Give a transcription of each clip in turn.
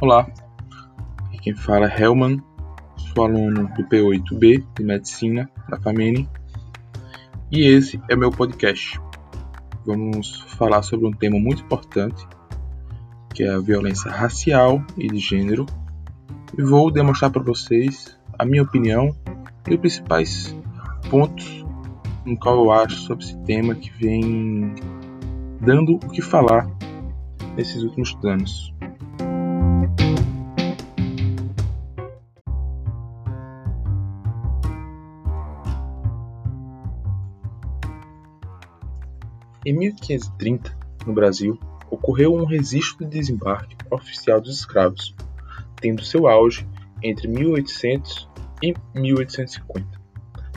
Olá, aqui quem fala é Helman, sou aluno do P8B de Medicina da FAMENE e esse é meu podcast. Vamos falar sobre um tema muito importante que é a violência racial e de gênero e vou demonstrar para vocês a minha opinião e os principais pontos no qual eu acho sobre esse tema que vem dando o que falar nesses últimos anos. Em 1530, no Brasil, ocorreu um registro de desembarque oficial dos escravos, tendo seu auge entre 1800 e 1850.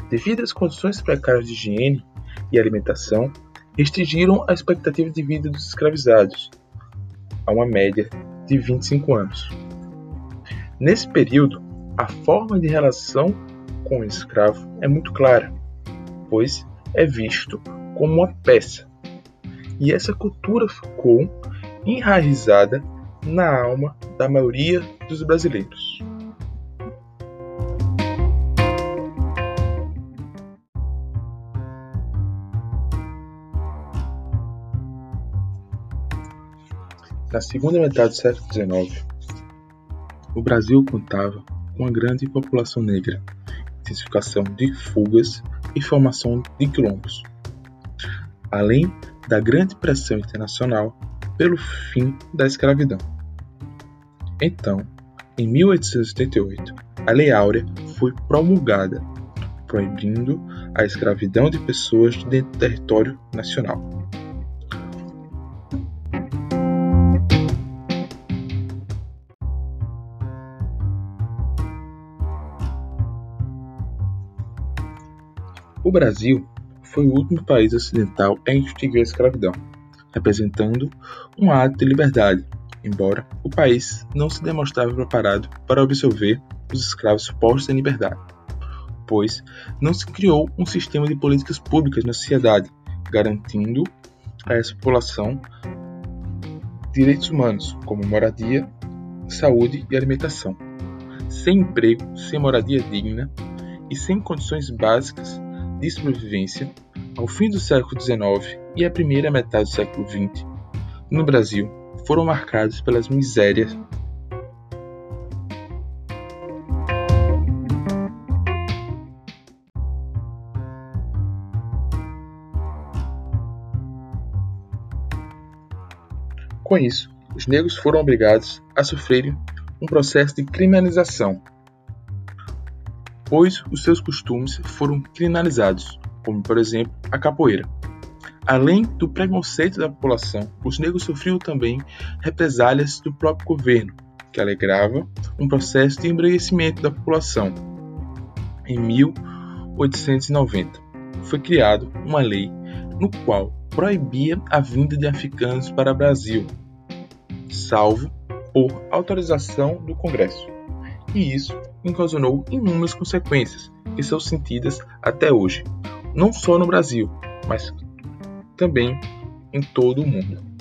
Devido às condições precárias de higiene e alimentação, restringiram a expectativa de vida dos escravizados a uma média de 25 anos. Nesse período, a forma de relação com o escravo é muito clara, pois é visto como uma peça e essa cultura ficou enraizada na alma da maioria dos brasileiros. Na segunda metade do século XIX, o Brasil contava com uma grande população negra, intensificação de fugas e formação de quilombos, além da grande pressão internacional pelo fim da escravidão. Então, em 1888, a Lei Áurea foi promulgada, proibindo a escravidão de pessoas dentro do território nacional. O Brasil foi o último país ocidental a instituir a escravidão, representando um ato de liberdade, embora o país não se demonstrava preparado para absorver os escravos postos em liberdade, pois não se criou um sistema de políticas públicas na sociedade, garantindo a essa população direitos humanos, como moradia, saúde e alimentação. Sem emprego, sem moradia digna e sem condições básicas de sobrevivência, ao fim do século XIX e a primeira metade do século XX, no Brasil, foram marcados pelas misérias Com isso, os negros foram obrigados a sofrerem um processo de criminalização pois os seus costumes foram criminalizados, como por exemplo a capoeira. Além do preconceito da população, os negros sofriam também represálias do próprio governo, que alegrava um processo de embranquecimento da população. Em 1890, foi criada uma lei no qual proibia a vinda de africanos para o Brasil, salvo por autorização do Congresso. E isso ocasionou inúmeras consequências que são sentidas até hoje, não só no Brasil, mas também em todo o mundo.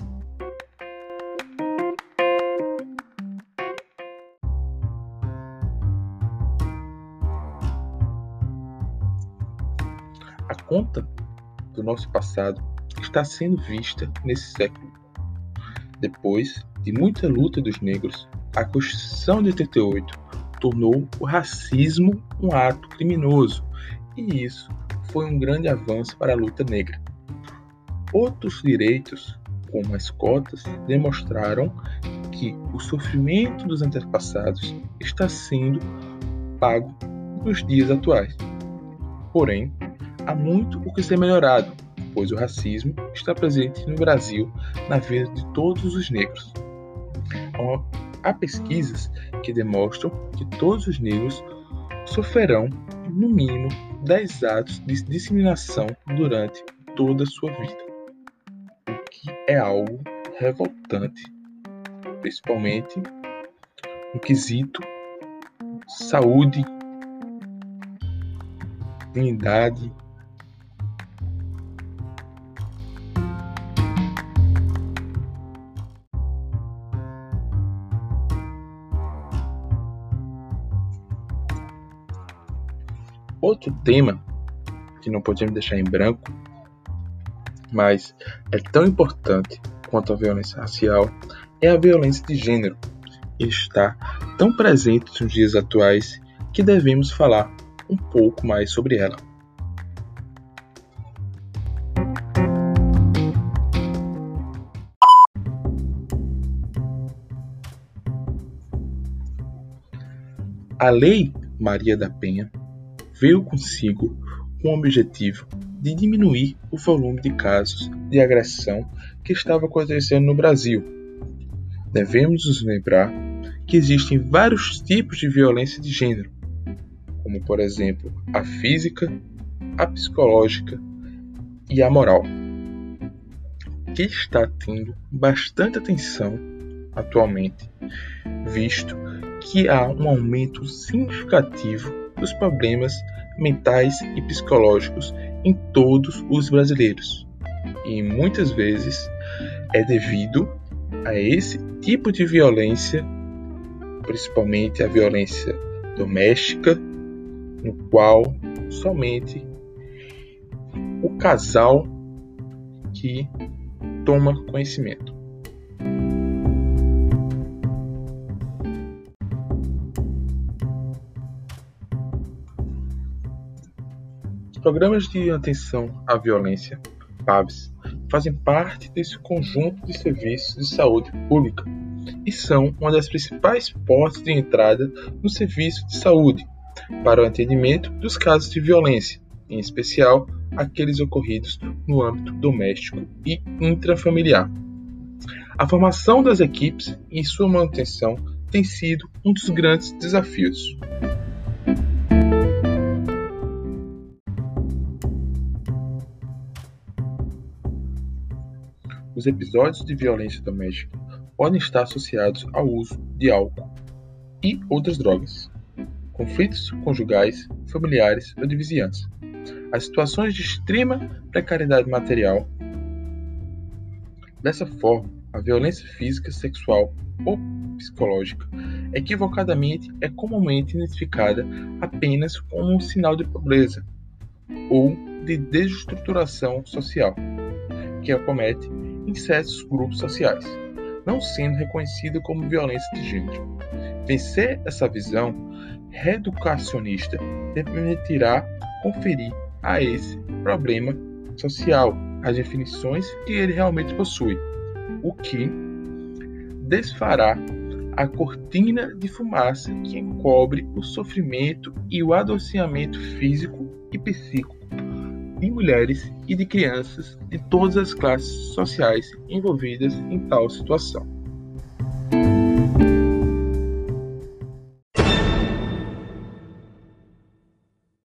A conta do nosso passado está sendo vista nesse século. Depois de muita luta dos negros, a Constituição de 88 tornou o racismo um ato criminoso, e isso foi um grande avanço para a luta negra. Outros direitos, como as cotas, demonstraram que o sofrimento dos antepassados está sendo pago nos dias atuais. Porém, há muito o que ser melhorado, pois o racismo está presente no Brasil na vida de todos os negros. Há pesquisas que demonstram que todos os negros sofrerão, no mínimo, 10 atos de discriminação durante toda a sua vida, o que é algo revoltante, principalmente no quesito saúde, dignidade Outro tema que não podemos deixar em branco, mas é tão importante quanto a violência racial, é a violência de gênero. Está tão presente nos dias atuais que devemos falar um pouco mais sobre ela. A Lei Maria da Penha veio consigo com o objetivo de diminuir o volume de casos de agressão que estava acontecendo no Brasil. Devemos nos lembrar que existem vários tipos de violência de gênero, como por exemplo a física, a psicológica e a moral, que está tendo bastante atenção atualmente, visto que há um aumento significativo dos problemas mentais e psicológicos em todos os brasileiros. E muitas vezes é devido a esse tipo de violência, principalmente a violência doméstica, no qual somente o casal que toma conhecimento. Programas de atenção à violência, PAVs, fazem parte desse conjunto de serviços de saúde pública e são uma das principais portas de entrada no serviço de saúde para o atendimento dos casos de violência, em especial aqueles ocorridos no âmbito doméstico e intrafamiliar. A formação das equipes e sua manutenção tem sido um dos grandes desafios. Os episódios de violência doméstica podem estar associados ao uso de álcool e outras drogas, conflitos conjugais, familiares ou de vizinhança, as situações de extrema precariedade material. Dessa forma, a violência física, sexual ou psicológica equivocadamente é comumente identificada apenas como um sinal de pobreza ou de desestruturação social que acomete em certos grupos sociais, não sendo reconhecida como violência de gênero. Vencer essa visão reeducacionista permitirá conferir a esse problema social as definições que ele realmente possui, o que desfará a cortina de fumaça que encobre o sofrimento e o adoecimento físico e psíquico de mulheres e de crianças de todas as classes sociais envolvidas em tal situação.